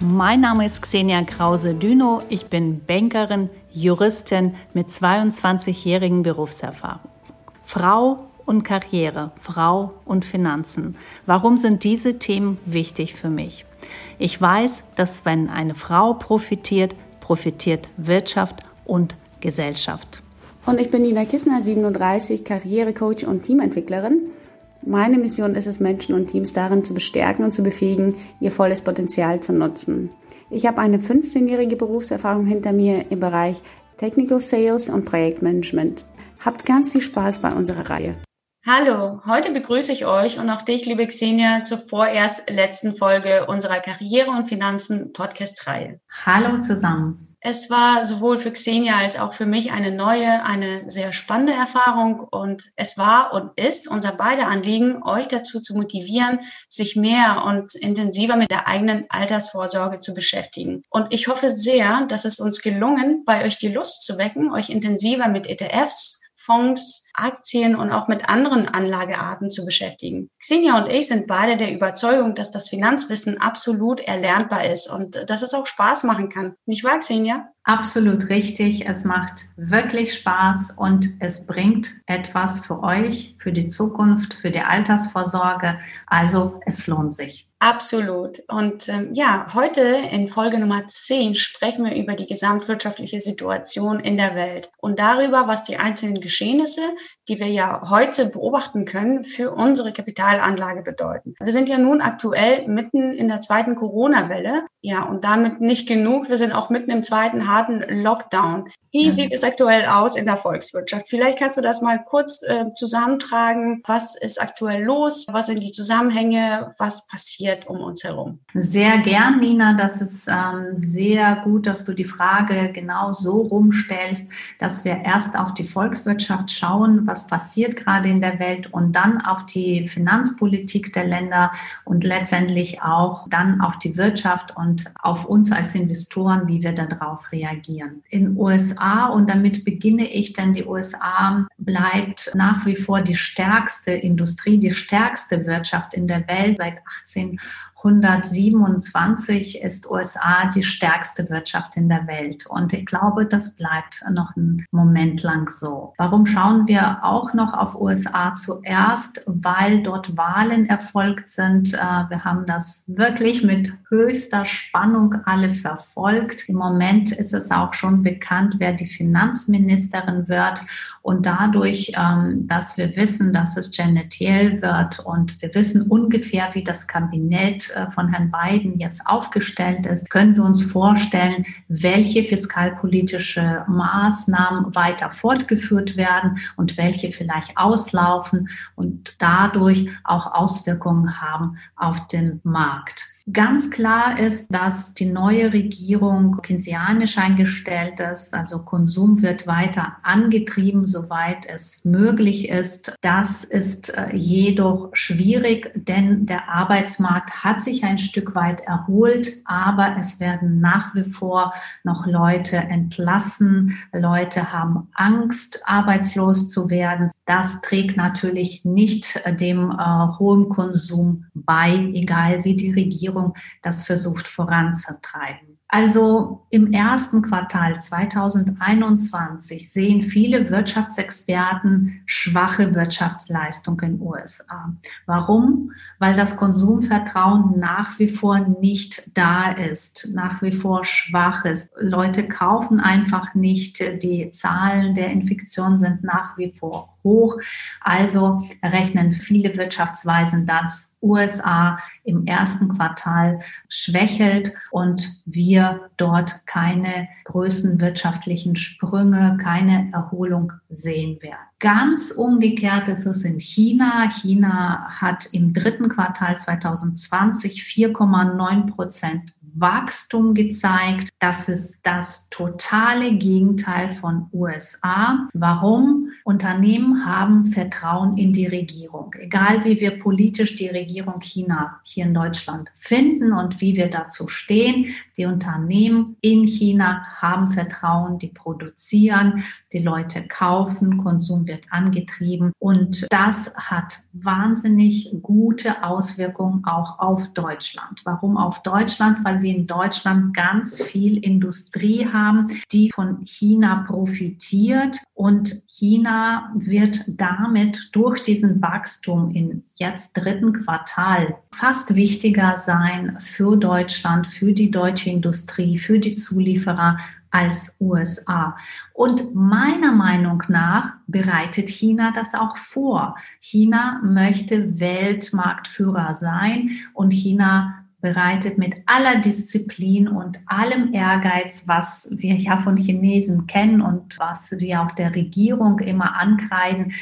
Mein Name ist Xenia Krause-Düno. Ich bin Bankerin, Juristin mit 22-jährigen Berufserfahrung. Frau und Karriere, Frau und Finanzen. Warum sind diese Themen wichtig für mich? Ich weiß, dass wenn eine Frau profitiert, profitiert Wirtschaft und Gesellschaft. Und ich bin Nina Kissner, 37, Karrierecoach und Teamentwicklerin. Meine Mission ist es, Menschen und Teams darin zu bestärken und zu befähigen, ihr volles Potenzial zu nutzen. Ich habe eine 15-jährige Berufserfahrung hinter mir im Bereich Technical Sales und Projektmanagement. Habt ganz viel Spaß bei unserer Reihe. Hallo, heute begrüße ich euch und auch dich, liebe Xenia, zur vorerst letzten Folge unserer Karriere und Finanzen Podcast-Reihe. Hallo zusammen. Es war sowohl für Xenia als auch für mich eine neue, eine sehr spannende Erfahrung und es war und ist unser beide Anliegen, euch dazu zu motivieren, sich mehr und intensiver mit der eigenen Altersvorsorge zu beschäftigen. Und ich hoffe sehr, dass es uns gelungen, bei euch die Lust zu wecken, euch intensiver mit ETFs, Fonds, Aktien und auch mit anderen Anlagearten zu beschäftigen. Xenia und ich sind beide der Überzeugung, dass das Finanzwissen absolut erlernbar ist und dass es auch Spaß machen kann. Nicht wahr, Xenia? Absolut richtig. Es macht wirklich Spaß und es bringt etwas für euch, für die Zukunft, für die Altersvorsorge. Also es lohnt sich. Absolut. Und ähm, ja, heute in Folge Nummer 10 sprechen wir über die gesamtwirtschaftliche Situation in der Welt und darüber, was die einzelnen Geschehnisse die wir ja heute beobachten können, für unsere Kapitalanlage bedeuten. Wir sind ja nun aktuell mitten in der zweiten Corona-Welle. Ja, und damit nicht genug. Wir sind auch mitten im zweiten harten Lockdown. Wie sieht es aktuell aus in der Volkswirtschaft? Vielleicht kannst du das mal kurz äh, zusammentragen. Was ist aktuell los? Was sind die Zusammenhänge? Was passiert um uns herum? Sehr gern, Nina. Das ist ähm, sehr gut, dass du die Frage genau so rumstellst, dass wir erst auf die Volkswirtschaft schauen, was passiert gerade in der Welt und dann auf die Finanzpolitik der Länder und letztendlich auch dann auf die Wirtschaft und auf uns als Investoren, wie wir darauf reagieren. In USA und damit beginne ich, denn die USA bleibt nach wie vor die stärkste Industrie, die stärkste Wirtschaft in der Welt seit 18 127 ist USA die stärkste Wirtschaft in der Welt. Und ich glaube, das bleibt noch einen Moment lang so. Warum schauen wir auch noch auf USA zuerst? Weil dort Wahlen erfolgt sind. Äh, wir haben das wirklich mit höchster Spannung alle verfolgt. Im Moment ist es auch schon bekannt, wer die Finanzministerin wird. Und dadurch, ähm, dass wir wissen, dass es Janet Yellen wird und wir wissen ungefähr, wie das Kabinett von Herrn Biden jetzt aufgestellt ist, können wir uns vorstellen, welche fiskalpolitische Maßnahmen weiter fortgeführt werden und welche vielleicht auslaufen und dadurch auch Auswirkungen haben auf den Markt. Ganz klar ist, dass die neue Regierung keynesianisch eingestellt ist. Also Konsum wird weiter angetrieben, soweit es möglich ist. Das ist äh, jedoch schwierig, denn der Arbeitsmarkt hat sich ein Stück weit erholt, aber es werden nach wie vor noch Leute entlassen. Leute haben Angst, arbeitslos zu werden. Das trägt natürlich nicht äh, dem äh, hohen Konsum bei, egal wie die Regierung das versucht voranzutreiben. Also im ersten Quartal 2021 sehen viele Wirtschaftsexperten schwache Wirtschaftsleistung in den USA. Warum? Weil das Konsumvertrauen nach wie vor nicht da ist, nach wie vor schwach ist. Leute kaufen einfach nicht. Die Zahlen der Infektion sind nach wie vor hoch. Also rechnen viele Wirtschaftsweisen, dass USA im ersten Quartal schwächelt und wir dort keine größten wirtschaftlichen Sprünge, keine Erholung sehen werden. Ganz umgekehrt ist es in China. China hat im dritten Quartal 2020 4,9 Prozent Wachstum gezeigt. Das ist das totale Gegenteil von USA. Warum? Unternehmen haben Vertrauen in die Regierung. Egal wie wir politisch die Regierung China hier in Deutschland finden und wie wir dazu stehen, die Unternehmen in China haben Vertrauen, die produzieren, die Leute kaufen, Konsum wird angetrieben und das hat wahnsinnig gute Auswirkungen auch auf Deutschland. Warum auf Deutschland? Weil wir in Deutschland ganz viel Industrie haben, die von China profitiert und China wird damit durch diesen Wachstum in jetzt dritten Quartal fast wichtiger sein für Deutschland, für die deutsche Industrie, für die Zulieferer als USA. Und meiner Meinung nach bereitet China das auch vor. China möchte Weltmarktführer sein und China bereitet mit aller Disziplin und allem Ehrgeiz, was wir ja von Chinesen kennen und was wir auch der Regierung immer ankreiden.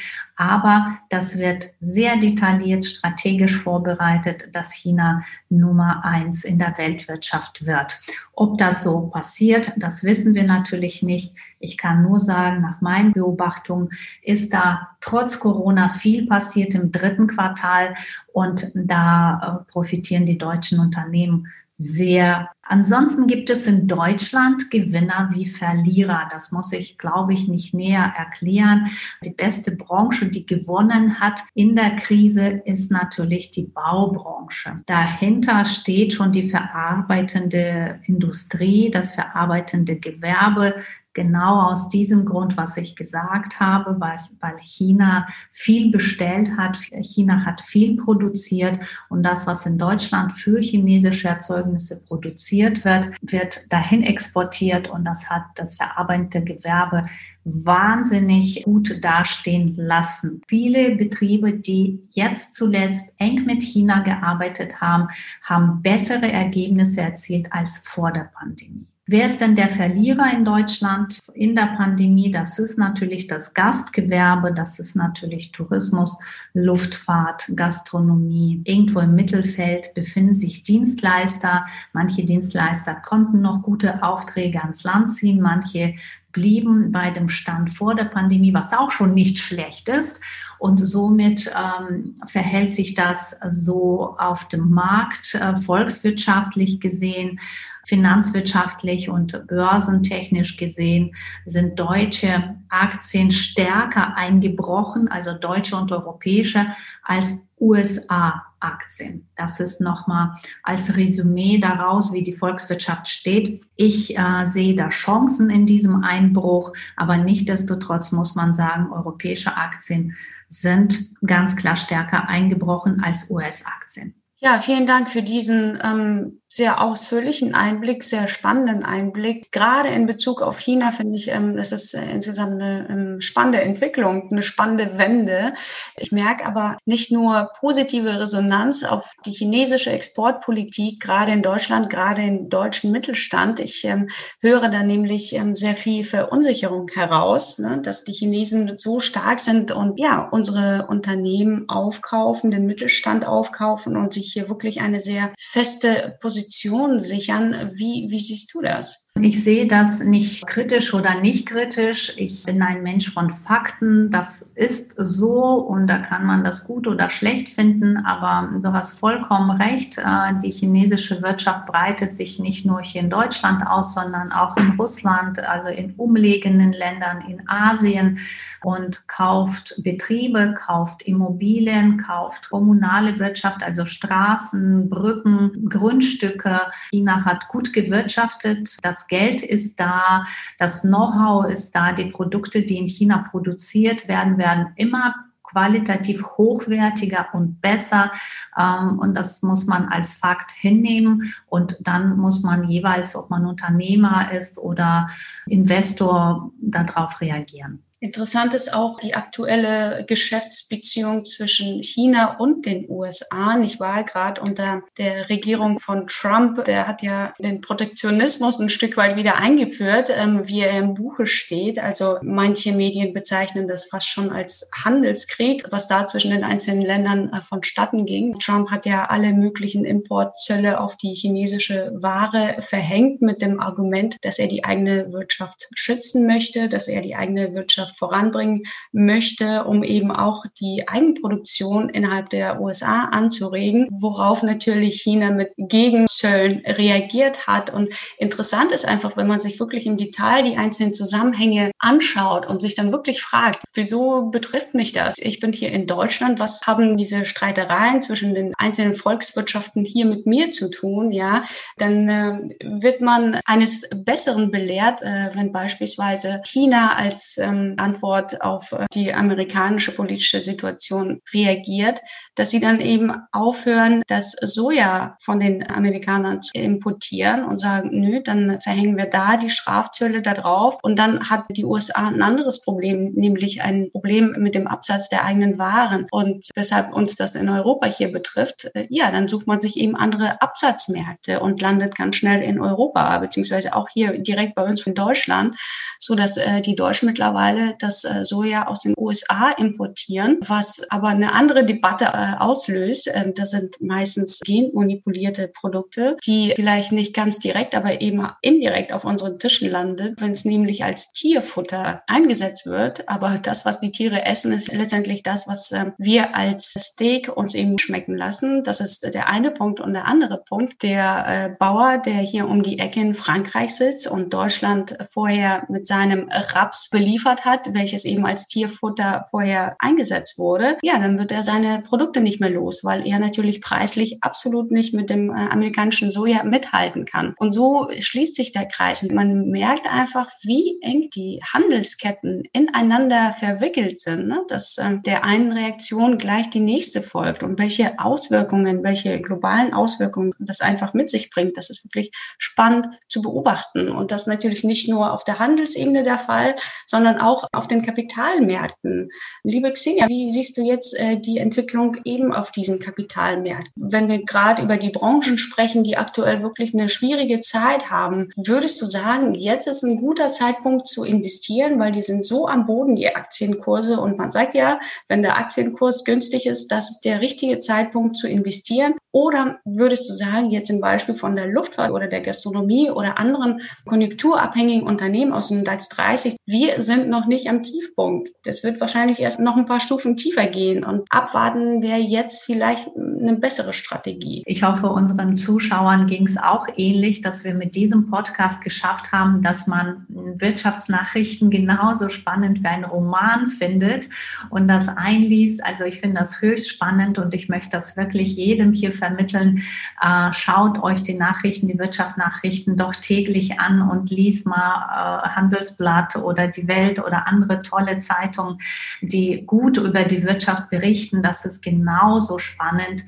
Aber das wird sehr detailliert strategisch vorbereitet, dass China Nummer eins in der Weltwirtschaft wird. Ob das so passiert, das wissen wir natürlich nicht. Ich kann nur sagen, nach meinen Beobachtungen ist da trotz Corona viel passiert im dritten Quartal und da äh, profitieren die deutschen Unternehmen sehr. Ansonsten gibt es in Deutschland Gewinner wie Verlierer. Das muss ich, glaube ich, nicht näher erklären. Die beste Branche, die gewonnen hat in der Krise, ist natürlich die Baubranche. Dahinter steht schon die verarbeitende Industrie, das verarbeitende Gewerbe, Genau aus diesem Grund, was ich gesagt habe, weil, China viel bestellt hat, China hat viel produziert und das, was in Deutschland für chinesische Erzeugnisse produziert wird, wird dahin exportiert und das hat das verarbeitende Gewerbe wahnsinnig gut dastehen lassen. Viele Betriebe, die jetzt zuletzt eng mit China gearbeitet haben, haben bessere Ergebnisse erzielt als vor der Pandemie. Wer ist denn der Verlierer in Deutschland in der Pandemie? Das ist natürlich das Gastgewerbe, das ist natürlich Tourismus, Luftfahrt, Gastronomie. Irgendwo im Mittelfeld befinden sich Dienstleister. Manche Dienstleister konnten noch gute Aufträge ans Land ziehen, manche blieben bei dem Stand vor der Pandemie, was auch schon nicht schlecht ist. Und somit ähm, verhält sich das so auf dem Markt äh, volkswirtschaftlich gesehen finanzwirtschaftlich und börsentechnisch gesehen sind deutsche Aktien stärker eingebrochen, also deutsche und europäische, als USA-Aktien. Das ist nochmal als Resümee daraus, wie die Volkswirtschaft steht. Ich äh, sehe da Chancen in diesem Einbruch, aber nichtdestotrotz muss man sagen, europäische Aktien sind ganz klar stärker eingebrochen als US-Aktien. Ja, vielen Dank für diesen ähm, sehr ausführlichen Einblick, sehr spannenden Einblick. Gerade in Bezug auf China finde ich, ähm, das ist äh, insgesamt eine ähm, spannende Entwicklung, eine spannende Wende. Ich merke aber nicht nur positive Resonanz auf die chinesische Exportpolitik, gerade in Deutschland, gerade im deutschen Mittelstand. Ich ähm, höre da nämlich ähm, sehr viel Verunsicherung heraus, ne, dass die Chinesen so stark sind und ja, unsere Unternehmen aufkaufen, den Mittelstand aufkaufen und sich hier wirklich eine sehr feste Position sichern. Wie, wie siehst du das? Ich sehe das nicht kritisch oder nicht kritisch. Ich bin ein Mensch von Fakten. Das ist so und da kann man das gut oder schlecht finden. Aber du hast vollkommen recht. Äh, die chinesische Wirtschaft breitet sich nicht nur hier in Deutschland aus, sondern auch in Russland, also in umliegenden Ländern, in Asien und kauft Betriebe, kauft Immobilien, kauft kommunale Wirtschaft, also Straßen, Brücken, Grundstücke. China hat gut gewirtschaftet. Das Geld ist da, das Know-how ist da, die Produkte, die in China produziert werden, werden immer qualitativ hochwertiger und besser. Ähm, und das muss man als Fakt hinnehmen. Und dann muss man jeweils, ob man Unternehmer ist oder Investor, darauf reagieren. Interessant ist auch die aktuelle Geschäftsbeziehung zwischen China und den USA, nicht wahr? Gerade unter der Regierung von Trump, der hat ja den Protektionismus ein Stück weit wieder eingeführt, ähm, wie er im Buche steht. Also manche Medien bezeichnen das fast schon als Handelskrieg, was da zwischen den einzelnen Ländern äh, vonstatten ging. Trump hat ja alle möglichen Importzölle auf die chinesische Ware verhängt mit dem Argument, dass er die eigene Wirtschaft schützen möchte, dass er die eigene Wirtschaft Voranbringen möchte, um eben auch die Eigenproduktion innerhalb der USA anzuregen, worauf natürlich China mit Gegenzöllen reagiert hat. Und interessant ist einfach, wenn man sich wirklich im Detail die einzelnen Zusammenhänge anschaut und sich dann wirklich fragt, wieso betrifft mich das? Ich bin hier in Deutschland, was haben diese Streitereien zwischen den einzelnen Volkswirtschaften hier mit mir zu tun? Ja, dann äh, wird man eines Besseren belehrt, äh, wenn beispielsweise China als ähm, Antwort auf äh, die amerikanische politische Situation reagiert, dass sie dann eben aufhören, das Soja von den Amerikanern zu importieren und sagen, nö, dann verhängen wir da die Strafzölle da drauf. Und dann hat die USA ein anderes Problem, nämlich ein Problem mit dem Absatz der eigenen Waren. Und weshalb uns das in Europa hier betrifft, äh, ja, dann sucht man sich eben andere Absatzmärkte und landet ganz schnell in Europa, beziehungsweise auch hier direkt bei uns in Deutschland, so dass äh, die Deutschen mittlerweile das äh, Soja aus den USA importieren, was aber eine andere Debatte äh, auslöst. Ähm, das sind meistens genmanipulierte Produkte, die vielleicht nicht ganz direkt, aber eben indirekt auf unseren Tischen landet, wenn es nämlich als Tierfutter eingesetzt wird. Aber das, was die Tiere essen, ist letztendlich das, was äh, wir als Steak uns eben schmecken lassen. Das ist der eine Punkt. Und der andere Punkt, der äh, Bauer, der hier um die Ecke in Frankreich sitzt und Deutschland vorher mit seinem Raps beliefert hat, welches eben als Tierfutter vorher eingesetzt wurde, ja, dann wird er seine Produkte nicht mehr los, weil er natürlich preislich absolut nicht mit dem äh, amerikanischen Soja mithalten kann. Und so schließt sich der Kreis. Und man merkt einfach, wie eng die Handelsketten ineinander verwickelt sind, ne? dass äh, der einen Reaktion gleich die nächste folgt und welche Auswirkungen, welche globalen Auswirkungen das einfach mit sich bringt. Das ist wirklich spannend zu beobachten. Und das natürlich nicht nur auf der Handelsebene der Fall, sondern auch auf den Kapitalmärkten. Liebe Xenia, wie siehst du jetzt äh, die Entwicklung eben auf diesen Kapitalmärkten? Wenn wir gerade über die Branchen sprechen, die aktuell wirklich eine schwierige Zeit haben, würdest du sagen, jetzt ist ein guter Zeitpunkt zu investieren, weil die sind so am Boden, die Aktienkurse. Und man sagt ja, wenn der Aktienkurs günstig ist, das ist der richtige Zeitpunkt zu investieren. Oder würdest du sagen, jetzt im Beispiel von der Luftfahrt oder der Gastronomie oder anderen konjunkturabhängigen Unternehmen aus dem DAX 30, wir sind noch nicht am Tiefpunkt. Das wird wahrscheinlich erst noch ein paar Stufen tiefer gehen und abwarten wäre jetzt vielleicht eine bessere Strategie. Ich hoffe, unseren Zuschauern ging es auch ähnlich, dass wir mit diesem Podcast geschafft haben, dass man Wirtschaftsnachrichten genauso spannend wie ein Roman findet und das einliest. Also ich finde das höchst spannend und ich möchte das wirklich jedem hier vermitteln. Äh, schaut euch die Nachrichten, die Wirtschaftsnachrichten doch täglich an und liest mal äh, Handelsblatt oder die Welt oder andere tolle Zeitungen, die gut über die Wirtschaft berichten. Das ist genauso spannend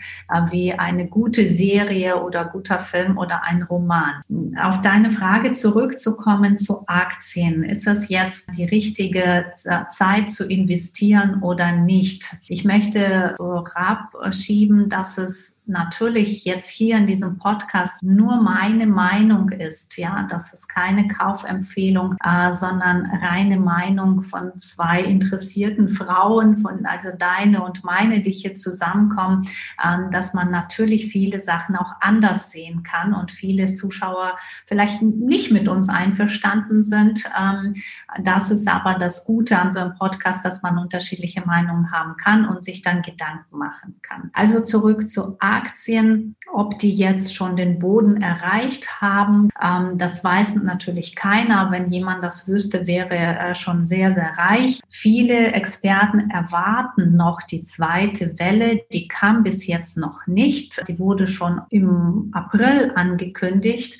wie eine gute Serie oder guter Film oder ein Roman. Auf deine Frage zurückzukommen zu Aktien. Ist es jetzt die richtige Zeit zu investieren oder nicht? Ich möchte schieben, dass es natürlich jetzt hier in diesem Podcast nur meine Meinung ist, ja, das ist keine Kaufempfehlung, äh, sondern reine Meinung von zwei interessierten Frauen, von also deine und meine, die hier zusammenkommen, äh, dass man natürlich viele Sachen auch anders sehen kann und viele Zuschauer vielleicht nicht mit uns einverstanden sind. Ähm, das ist aber das Gute an so einem Podcast, dass man unterschiedliche Meinungen haben kann und sich dann Gedanken machen kann. Also zurück zu A Aktien, ob die jetzt schon den Boden erreicht haben, ähm, das weiß natürlich keiner. Wenn jemand das wüsste, wäre er schon sehr, sehr reich. Viele Experten erwarten noch die zweite Welle. Die kam bis jetzt noch nicht. Die wurde schon im April angekündigt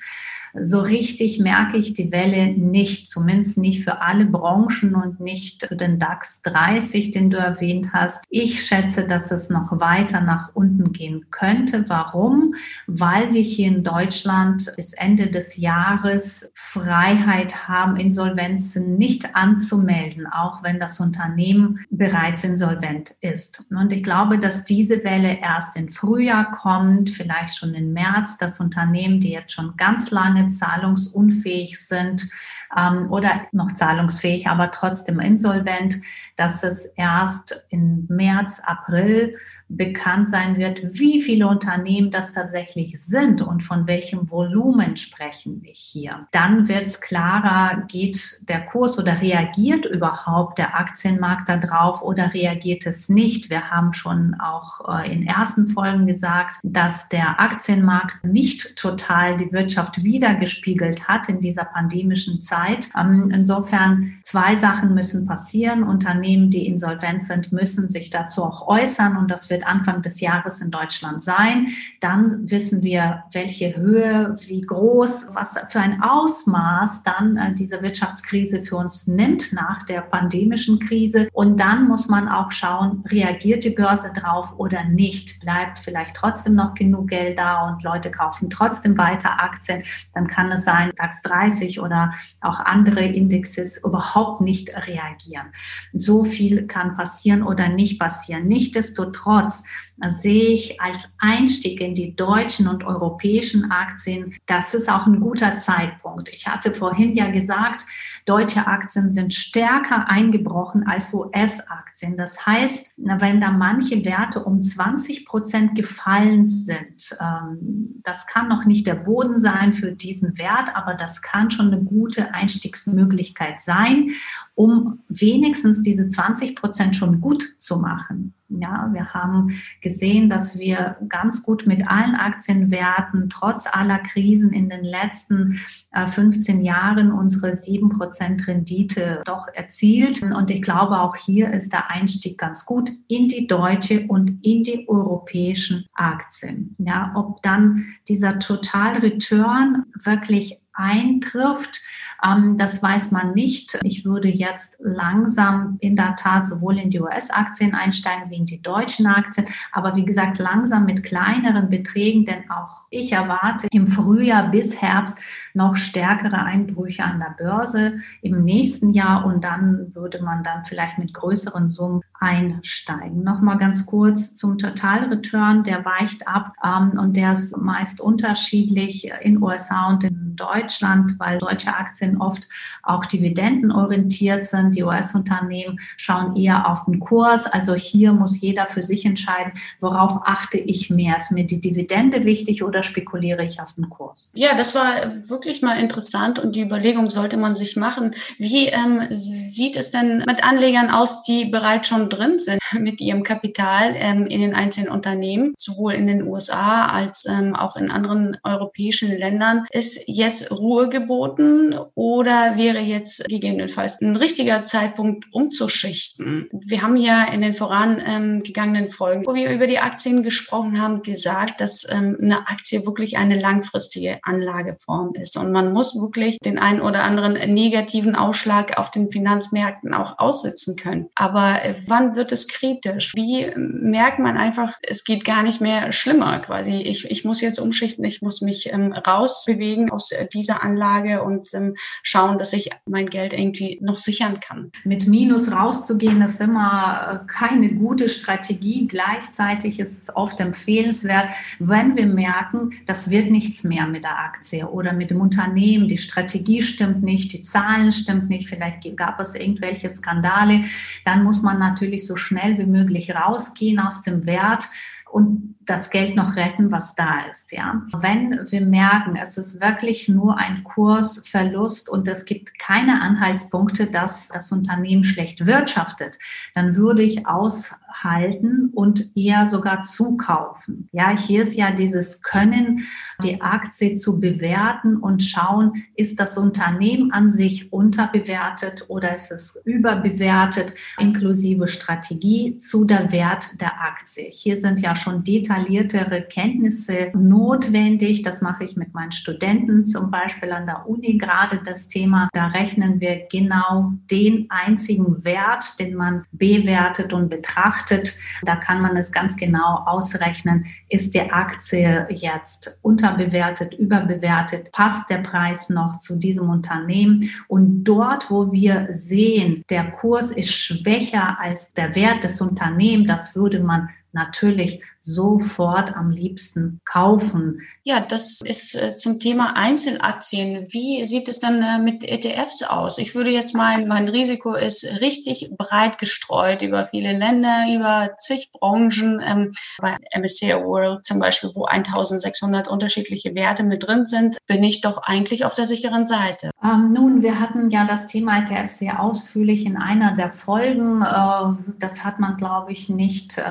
so richtig merke ich die Welle nicht, zumindest nicht für alle Branchen und nicht für den DAX 30, den du erwähnt hast. Ich schätze, dass es noch weiter nach unten gehen könnte. Warum? Weil wir hier in Deutschland bis Ende des Jahres Freiheit haben, Insolvenzen nicht anzumelden, auch wenn das Unternehmen bereits insolvent ist. Und ich glaube, dass diese Welle erst im Frühjahr kommt, vielleicht schon im März, das Unternehmen, die jetzt schon ganz lange lange zahlungsunfähig sind ähm, oder noch zahlungsfähig, aber trotzdem insolvent, dass es erst im März, April bekannt sein wird, wie viele Unternehmen das tatsächlich sind und von welchem Volumen sprechen wir hier. Dann wird es klarer, geht der Kurs oder reagiert überhaupt der Aktienmarkt darauf oder reagiert es nicht. Wir haben schon auch äh, in ersten Folgen gesagt, dass der Aktienmarkt nicht total die Wirtschaft wiedergespiegelt hat in dieser pandemischen Zeit. Ähm, insofern zwei Sachen müssen passieren. Unternehmen, die insolvent sind, müssen sich dazu auch äußern und das wird Anfang des Jahres in Deutschland sein. Dann wissen wir, welche Höhe, wie groß, was für ein Ausmaß dann äh, diese Wirtschaftskrise für uns nimmt nach der pandemischen Krise. Und dann muss man auch schauen, reagiert die Börse drauf oder nicht? Bleibt vielleicht trotzdem noch genug Geld da und Leute kaufen trotzdem weiter Aktien? Dann kann es sein, DAX 30 oder auch andere Indexes überhaupt nicht reagieren. So viel kann passieren oder nicht passieren. Nichtsdestotrotz Trotz sehe ich als Einstieg in die deutschen und europäischen Aktien, das ist auch ein guter Zeitpunkt. Ich hatte vorhin ja gesagt, deutsche Aktien sind stärker eingebrochen als US-Aktien. Das heißt, wenn da manche Werte um 20 Prozent gefallen sind, ähm, das kann noch nicht der Boden sein für diesen Wert, aber das kann schon eine gute Einstiegsmöglichkeit sein, um wenigstens diese 20 Prozent schon gut zu machen. Ja, wir haben gesehen, dass wir ganz gut mit allen Aktienwerten trotz aller Krisen in den letzten 15 äh, Jahren unsere 7% Rendite doch erzielt. Und ich glaube, auch hier ist der Einstieg ganz gut in die deutsche und in die europäischen Aktien. Ja, ob dann dieser Total Return wirklich eintrifft, das weiß man nicht. Ich würde jetzt langsam in der Tat sowohl in die US-Aktien einsteigen wie in die deutschen Aktien, aber wie gesagt langsam mit kleineren Beträgen, denn auch ich erwarte im Frühjahr bis Herbst noch stärkere Einbrüche an der Börse im nächsten Jahr und dann würde man dann vielleicht mit größeren Summen einsteigen. Nochmal ganz kurz zum Total Return, der weicht ab ähm, und der ist meist unterschiedlich in USA und in Deutschland, weil deutsche Aktien oft auch dividendenorientiert sind. Die US-Unternehmen schauen eher auf den Kurs. Also hier muss jeder für sich entscheiden, worauf achte ich mehr. Ist mir die Dividende wichtig oder spekuliere ich auf den Kurs? Ja, das war wirklich mal interessant und die Überlegung sollte man sich machen. Wie ähm, sieht es denn mit Anlegern aus, die bereits schon drin sind mit ihrem Kapital ähm, in den einzelnen Unternehmen, sowohl in den USA als ähm, auch in anderen europäischen Ländern? Ist jetzt Ruhe geboten oder wäre jetzt gegebenenfalls ein richtiger Zeitpunkt umzuschichten? Wir haben ja in den vorangegangenen Folgen, wo wir über die Aktien gesprochen haben, gesagt, dass ähm, eine Aktie wirklich eine langfristige Anlageform ist und man muss wirklich den einen oder anderen negativen Ausschlag auf den Finanzmärkten auch aussitzen können. Aber äh, wann wird es kritisch? Wie merkt man einfach, es geht gar nicht mehr schlimmer quasi? Ich, ich muss jetzt umschichten, ich muss mich ähm, rausbewegen aus äh, dieser Anlage und ähm, schauen, dass ich mein Geld irgendwie noch sichern kann. Mit Minus rauszugehen ist immer äh, keine gute Strategie. Gleichzeitig ist es oft empfehlenswert, wenn wir merken, das wird nichts mehr mit der Aktie oder mit dem Unternehmen, die Strategie stimmt nicht, die Zahlen stimmt nicht, vielleicht gab es irgendwelche Skandale, dann muss man natürlich so schnell wie möglich rausgehen aus dem Wert und das Geld noch retten, was da ist. Ja. Wenn wir merken, es ist wirklich nur ein Kursverlust und es gibt keine Anhaltspunkte, dass das Unternehmen schlecht wirtschaftet, dann würde ich aushalten und eher sogar zukaufen. Ja, hier ist ja dieses Können, die Aktie zu bewerten und schauen, ist das Unternehmen an sich unterbewertet oder ist es überbewertet, inklusive Strategie zu der Wert der Aktie. Hier sind ja schon detailliertere Kenntnisse notwendig. Das mache ich mit meinen Studenten zum Beispiel an der Uni gerade das Thema. Da rechnen wir genau den einzigen Wert, den man bewertet und betrachtet. Da kann man es ganz genau ausrechnen. Ist die Aktie jetzt unterbewertet, überbewertet? Passt der Preis noch zu diesem Unternehmen? Und dort, wo wir sehen, der Kurs ist schwächer als der Wert des Unternehmens, das würde man natürlich sofort am liebsten kaufen. Ja, das ist äh, zum Thema Einzelaktien. Wie sieht es dann äh, mit ETFs aus? Ich würde jetzt meinen, mein Risiko ist richtig breit gestreut über viele Länder, über zig Branchen. Ähm, bei MSCI World zum Beispiel, wo 1600 unterschiedliche Werte mit drin sind, bin ich doch eigentlich auf der sicheren Seite. Ähm, nun, wir hatten ja das Thema ETF sehr ausführlich in einer der Folgen. Äh, das hat man, glaube ich, nicht äh,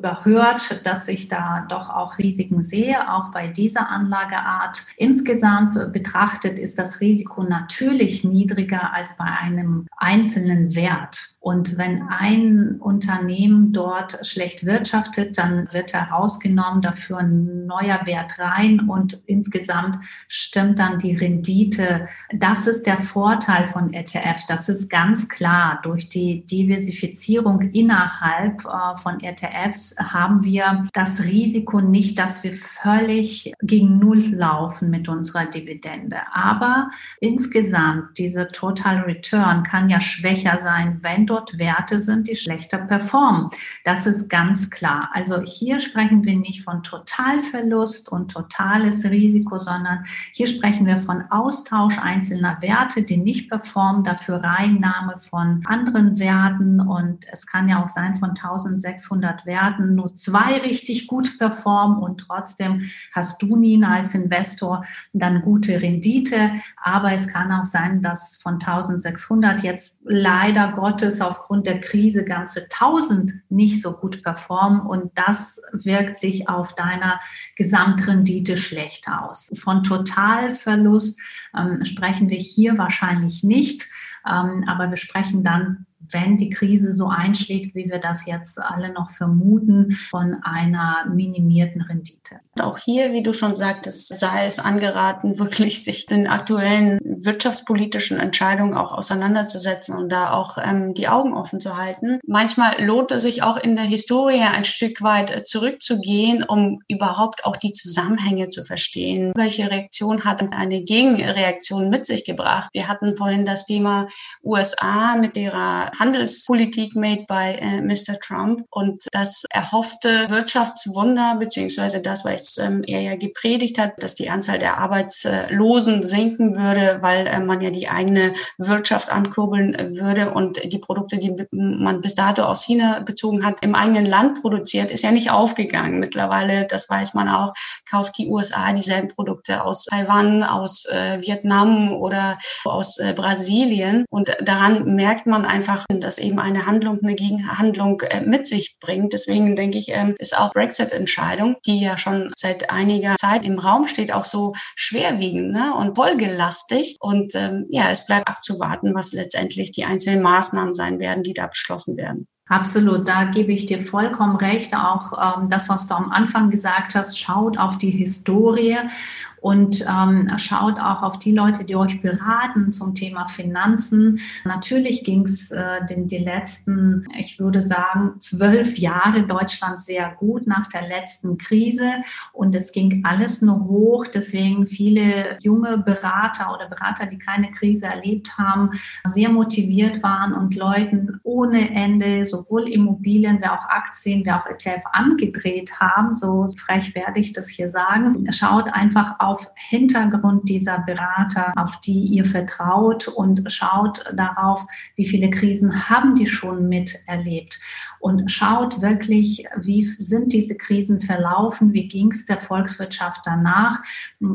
überhört, dass ich da doch auch Risiken sehe, auch bei dieser Anlageart. Insgesamt betrachtet ist das Risiko natürlich niedriger als bei einem einzelnen Wert. Und wenn ein Unternehmen dort schlecht wirtschaftet, dann wird er rausgenommen, dafür ein neuer Wert rein und insgesamt stimmt dann die Rendite. Das ist der Vorteil von ETF. Das ist ganz klar. Durch die Diversifizierung innerhalb äh, von ETFs haben wir das Risiko nicht, dass wir völlig gegen Null laufen mit unserer Dividende. Aber insgesamt diese Total Return kann ja schwächer sein, wenn dort Werte sind, die schlechter performen. Das ist ganz klar. Also hier sprechen wir nicht von Totalverlust und totales Risiko, sondern hier sprechen wir von Austausch einzelner Werte, die nicht performen, dafür Reinnahme von anderen Werten. Und es kann ja auch sein, von 1600 Werten nur zwei richtig gut performen und trotzdem hast du, Nina, als Investor dann gute Rendite. Aber es kann auch sein, dass von 1600 jetzt leider Gottes aufgrund der Krise ganze 1000 nicht so gut performen und das wirkt sich auf deiner Gesamtrendite schlecht aus. Von Totalverlust ähm, sprechen wir hier wahrscheinlich nicht, ähm, aber wir sprechen dann wenn die Krise so einschlägt, wie wir das jetzt alle noch vermuten, von einer minimierten Rendite. Auch hier, wie du schon sagtest, sei es angeraten, wirklich sich den aktuellen wirtschaftspolitischen Entscheidungen auch auseinanderzusetzen und da auch ähm, die Augen offen zu halten. Manchmal lohnt es sich auch in der Historie ein Stück weit äh, zurückzugehen, um überhaupt auch die Zusammenhänge zu verstehen. Welche Reaktion hat eine Gegenreaktion mit sich gebracht? Wir hatten vorhin das Thema USA mit ihrer Handelspolitik made by äh, Mr. Trump und das erhoffte Wirtschaftswunder, beziehungsweise das, was ähm, er ja gepredigt hat, dass die Anzahl der Arbeitslosen sinken würde, weil äh, man ja die eigene Wirtschaft ankurbeln würde und die Produkte, die man bis dato aus China bezogen hat, im eigenen Land produziert, ist ja nicht aufgegangen. Mittlerweile, das weiß man auch, kauft die USA dieselben Produkte aus Taiwan, aus äh, Vietnam oder aus äh, Brasilien. Und daran merkt man einfach, das eben eine Handlung, eine Gegenhandlung äh, mit sich bringt. Deswegen denke ich, ähm, ist auch Brexit-Entscheidung, die ja schon seit einiger Zeit im Raum steht, auch so schwerwiegend ne? und folgelastig. Und ähm, ja, es bleibt abzuwarten, was letztendlich die einzelnen Maßnahmen sein werden, die da beschlossen werden. Absolut, da gebe ich dir vollkommen recht. Auch ähm, das, was du am Anfang gesagt hast, schaut auf die Historie und ähm, schaut auch auf die Leute, die euch beraten zum Thema Finanzen. Natürlich ging es äh, den die letzten, ich würde sagen, zwölf Jahre Deutschland sehr gut nach der letzten Krise und es ging alles nur hoch. Deswegen viele junge Berater oder Berater, die keine Krise erlebt haben, sehr motiviert waren und Leuten ohne Ende sowohl Immobilien, wie auch Aktien, wie auch ETF angedreht haben. So frech werde ich das hier sagen. Schaut einfach auf auf Hintergrund dieser Berater, auf die ihr vertraut und schaut darauf, wie viele Krisen haben die schon miterlebt und schaut wirklich, wie sind diese Krisen verlaufen, wie ging es der Volkswirtschaft danach.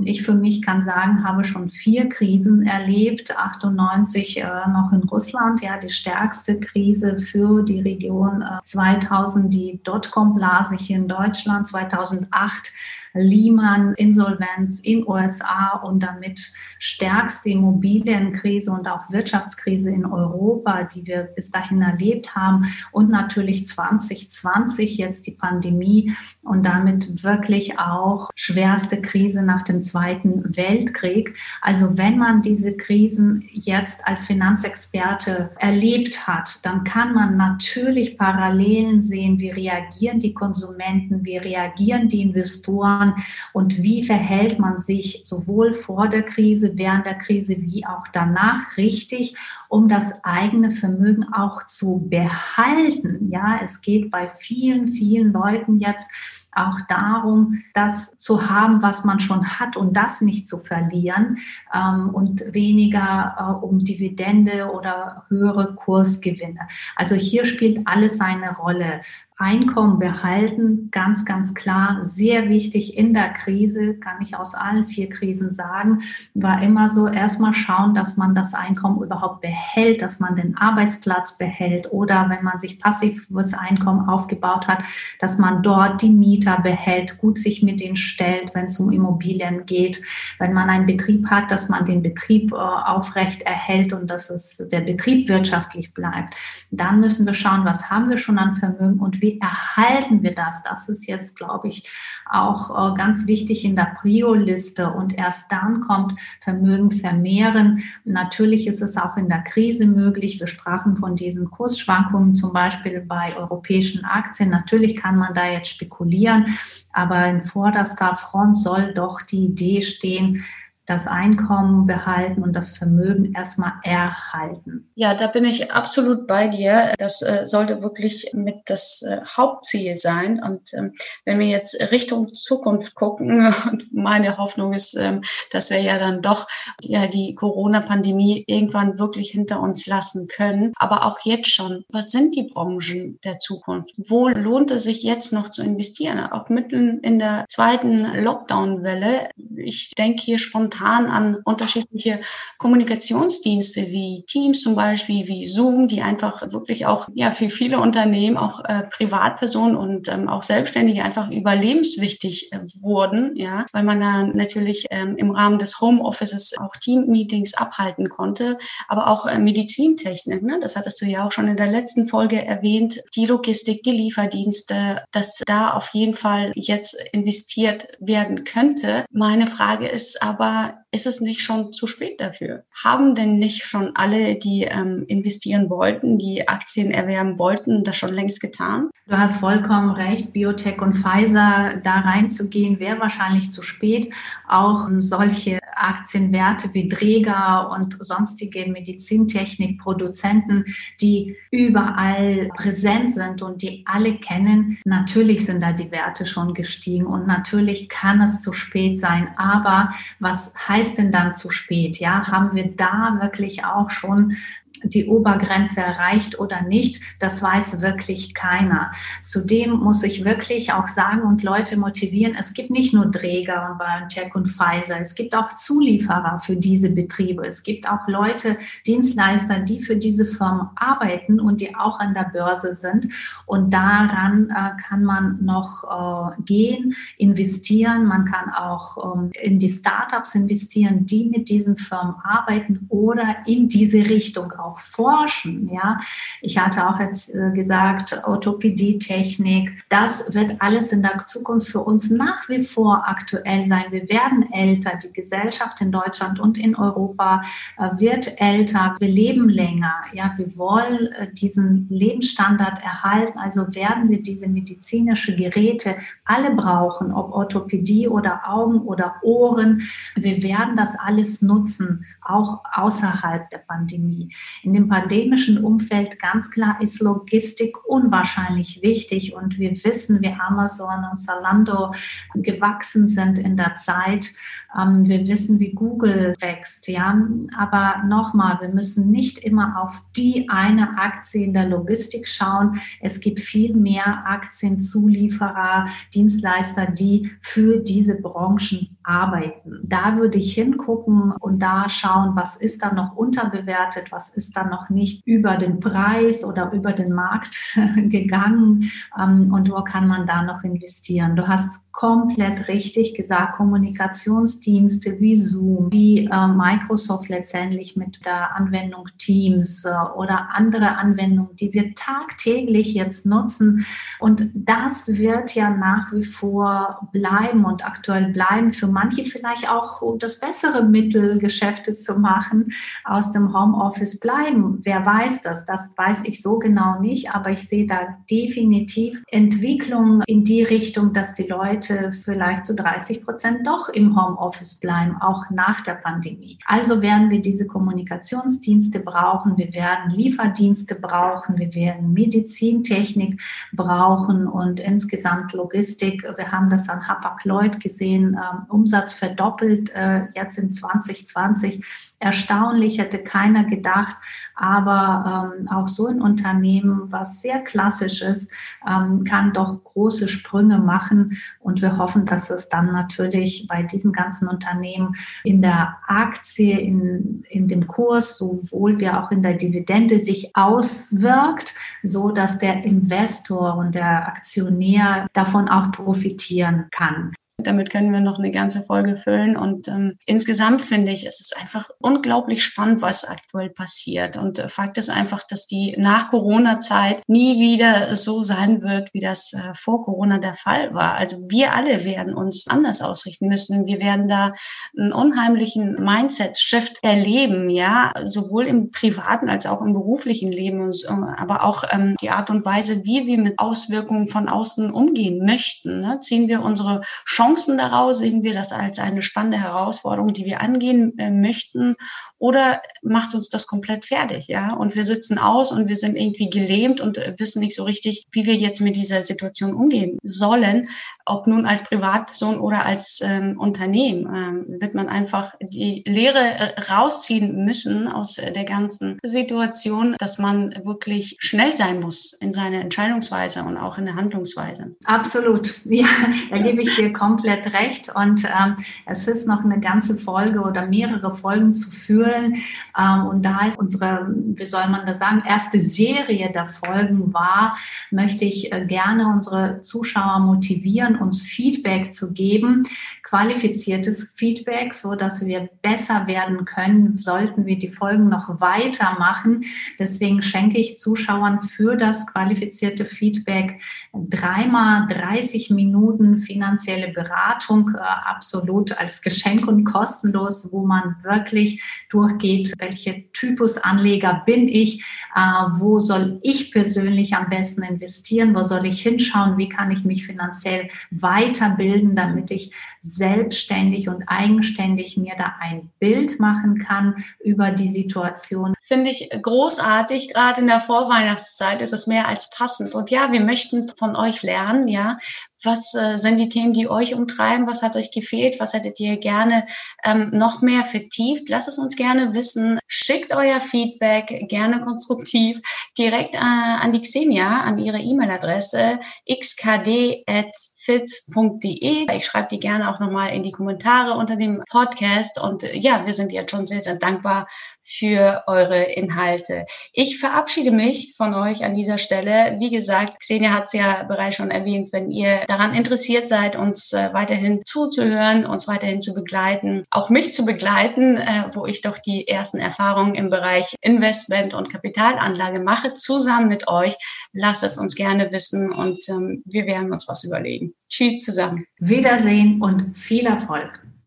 Ich für mich kann sagen, habe schon vier Krisen erlebt, 98 äh, noch in Russland, ja, die stärkste Krise für die Region, äh, 2000 die Dotcom-Blase hier in Deutschland, 2008 Lehman-Insolvenz in USA und damit stärkste Immobilienkrise und auch Wirtschaftskrise in Europa, die wir bis dahin erlebt haben. Und natürlich 2020 jetzt die Pandemie und damit wirklich auch schwerste Krise nach dem Zweiten Weltkrieg. Also wenn man diese Krisen jetzt als Finanzexperte erlebt hat, dann kann man natürlich Parallelen sehen, wie reagieren die Konsumenten, wie reagieren die Investoren investieren und wie verhält man sich sowohl vor der Krise, während der Krise wie auch danach richtig, um das eigene Vermögen auch zu behalten. Ja, es geht bei vielen, vielen Leuten jetzt auch darum, das zu haben, was man schon hat und das nicht zu verlieren ähm, und weniger äh, um Dividende oder höhere Kursgewinne. Also hier spielt alles eine Rolle. Einkommen behalten, ganz, ganz klar, sehr wichtig in der Krise, kann ich aus allen vier Krisen sagen, war immer so, erstmal schauen, dass man das Einkommen überhaupt behält, dass man den Arbeitsplatz behält oder wenn man sich passives Einkommen aufgebaut hat, dass man dort die Mieter behält, gut sich mit denen stellt, wenn es um Immobilien geht, wenn man einen Betrieb hat, dass man den Betrieb äh, aufrecht erhält und dass es der Betrieb wirtschaftlich bleibt. Dann müssen wir schauen, was haben wir schon an Vermögen und wie erhalten wir das? Das ist jetzt, glaube ich, auch äh, ganz wichtig in der Prio-Liste. Und erst dann kommt Vermögen vermehren. Natürlich ist es auch in der Krise möglich. Wir sprachen von diesen Kursschwankungen zum Beispiel bei europäischen Aktien. Natürlich kann man da jetzt spekulieren, aber in vorderster Front soll doch die Idee stehen, das Einkommen behalten und das Vermögen erstmal erhalten. Ja, da bin ich absolut bei dir. Das äh, sollte wirklich mit das äh, Hauptziel sein. Und ähm, wenn wir jetzt Richtung Zukunft gucken, und meine Hoffnung ist, ähm, dass wir ja dann doch ja, die Corona-Pandemie irgendwann wirklich hinter uns lassen können. Aber auch jetzt schon, was sind die Branchen der Zukunft? Wo lohnt es sich jetzt noch zu investieren? Auch mitten in der zweiten Lockdown-Welle. Ich denke hier spontan spontan an unterschiedliche Kommunikationsdienste wie Teams zum Beispiel, wie Zoom, die einfach wirklich auch ja für viele Unternehmen, auch äh, Privatpersonen und ähm, auch Selbstständige einfach überlebenswichtig äh, wurden, ja, weil man da natürlich ähm, im Rahmen des Homeoffices auch Team-Meetings abhalten konnte, aber auch äh, Medizintechnik, ne? das hattest du ja auch schon in der letzten Folge erwähnt, die Logistik, die Lieferdienste, dass da auf jeden Fall jetzt investiert werden könnte. Meine Frage ist aber, ist es nicht schon zu spät dafür? Haben denn nicht schon alle, die ähm, investieren wollten, die Aktien erwerben wollten, das schon längst getan? Du hast vollkommen recht. Biotech und Pfizer da reinzugehen, wäre wahrscheinlich zu spät. Auch solche Aktienwerte wie Dräger und sonstige Medizintechnikproduzenten, die überall präsent sind und die alle kennen, natürlich sind da die Werte schon gestiegen und natürlich kann es zu spät sein. Aber was heißt denn dann zu spät? Ja, haben wir da wirklich auch schon die Obergrenze erreicht oder nicht, das weiß wirklich keiner. Zudem muss ich wirklich auch sagen und Leute motivieren, es gibt nicht nur Träger und BioNTech und Pfizer, es gibt auch Zulieferer für diese Betriebe. Es gibt auch Leute, Dienstleister, die für diese Firmen arbeiten und die auch an der Börse sind. Und daran äh, kann man noch äh, gehen, investieren. Man kann auch ähm, in die Startups investieren, die mit diesen Firmen arbeiten oder in diese Richtung auch auch forschen. Ja, ich hatte auch jetzt äh, gesagt, Orthopädie-Technik, das wird alles in der Zukunft für uns nach wie vor aktuell sein. Wir werden älter, die Gesellschaft in Deutschland und in Europa äh, wird älter, wir leben länger. Ja, wir wollen äh, diesen Lebensstandard erhalten, also werden wir diese medizinische Geräte alle brauchen, ob Orthopädie oder Augen oder Ohren. Wir werden das alles nutzen, auch außerhalb der Pandemie. In dem pandemischen Umfeld ganz klar ist Logistik unwahrscheinlich wichtig und wir wissen, wie Amazon und Zalando gewachsen sind in der Zeit. Ähm, wir wissen, wie Google wächst, ja. Aber nochmal, wir müssen nicht immer auf die eine Aktie in der Logistik schauen. Es gibt viel mehr Aktienzulieferer, Dienstleister, die für diese Branchen arbeiten. Da würde ich hingucken und da schauen, was ist da noch unterbewertet, was ist da noch nicht über den Preis oder über den Markt gegangen ähm, und wo kann man da noch investieren. Du hast komplett richtig gesagt, Kommunikationsdienste wie Zoom, wie äh, Microsoft letztendlich mit der Anwendung Teams äh, oder andere Anwendungen, die wir tagtäglich jetzt nutzen. Und das wird ja nach wie vor bleiben und aktuell bleiben. Für manche vielleicht auch das bessere Mittel, Geschäfte zu machen, aus dem Homeoffice bleiben. Wer weiß das? Das weiß ich so genau nicht, aber ich sehe da definitiv Entwicklungen in die Richtung, dass die Leute vielleicht zu 30 Prozent doch im Homeoffice bleiben, auch nach der Pandemie. Also werden wir diese Kommunikationsdienste brauchen, wir werden Lieferdienste brauchen, wir werden Medizintechnik brauchen und insgesamt Logistik. Wir haben das an Hapag-Lloyd gesehen, äh, Umsatz verdoppelt äh, jetzt in 2020 erstaunlich, hätte keiner gedacht. Aber ähm, auch so ein Unternehmen, was sehr klassisch ist, ähm, kann doch große Sprünge machen. Und wir hoffen, dass es dann natürlich bei diesen ganzen Unternehmen in der Aktie, in, in dem Kurs, sowohl wie auch in der Dividende sich auswirkt, so dass der Investor und der Aktionär davon auch profitieren kann. Damit können wir noch eine ganze Folge füllen. Und ähm, insgesamt finde ich, es ist einfach unglaublich spannend, was aktuell passiert. Und äh, Fakt ist einfach, dass die nach Corona-Zeit nie wieder so sein wird, wie das äh, vor Corona der Fall war. Also wir alle werden uns anders ausrichten müssen. Wir werden da einen unheimlichen Mindset-Shift erleben, ja, sowohl im privaten als auch im beruflichen Leben, aber auch ähm, die Art und Weise, wie wir mit Auswirkungen von außen umgehen möchten. Ne? Ziehen wir unsere Chancen Chancen daraus? Sehen wir das als eine spannende Herausforderung, die wir angehen äh, möchten? Oder macht uns das komplett fertig, ja? Und wir sitzen aus und wir sind irgendwie gelähmt und wissen nicht so richtig, wie wir jetzt mit dieser Situation umgehen sollen. Ob nun als Privatperson oder als ähm, Unternehmen, ähm, wird man einfach die Lehre äh, rausziehen müssen aus der ganzen Situation, dass man wirklich schnell sein muss in seiner Entscheidungsweise und auch in der Handlungsweise. Absolut. Ja, da gebe ich dir komplett komplett recht. Und ähm, es ist noch eine ganze Folge oder mehrere Folgen zu führen. Ähm, und da ist unsere, wie soll man das sagen, erste Serie der Folgen war, möchte ich äh, gerne unsere Zuschauer motivieren, uns Feedback zu geben, qualifiziertes Feedback, so dass wir besser werden können, sollten wir die Folgen noch weitermachen. Deswegen schenke ich Zuschauern für das qualifizierte Feedback dreimal 30 Minuten finanzielle Beratung Beratung äh, absolut als Geschenk und kostenlos, wo man wirklich durchgeht, welche Typus Anleger bin ich, äh, wo soll ich persönlich am besten investieren, wo soll ich hinschauen, wie kann ich mich finanziell weiterbilden, damit ich selbstständig und eigenständig mir da ein Bild machen kann über die Situation. Finde ich großartig. Gerade in der Vorweihnachtszeit ist es mehr als passend. Und ja, wir möchten von euch lernen, ja, was äh, sind die Themen, die euch umtreiben? Was hat euch gefehlt? Was hättet ihr gerne ähm, noch mehr vertieft? Lasst es uns gerne wissen. Schickt euer Feedback gerne konstruktiv direkt äh, an die Xenia, an ihre E-Mail-Adresse xkd.fit.de. Ich schreibe die gerne auch nochmal in die Kommentare unter dem Podcast. Und äh, ja, wir sind jetzt schon sehr, sehr dankbar für eure Inhalte. Ich verabschiede mich von euch an dieser Stelle. Wie gesagt, Xenia hat es ja bereits schon erwähnt, wenn ihr daran interessiert seid, uns äh, weiterhin zuzuhören, uns weiterhin zu begleiten, auch mich zu begleiten, äh, wo ich doch die ersten Erfahrungen im Bereich Investment und Kapitalanlage mache, zusammen mit euch. Lasst es uns gerne wissen und ähm, wir werden uns was überlegen. Tschüss zusammen. Wiedersehen und viel Erfolg.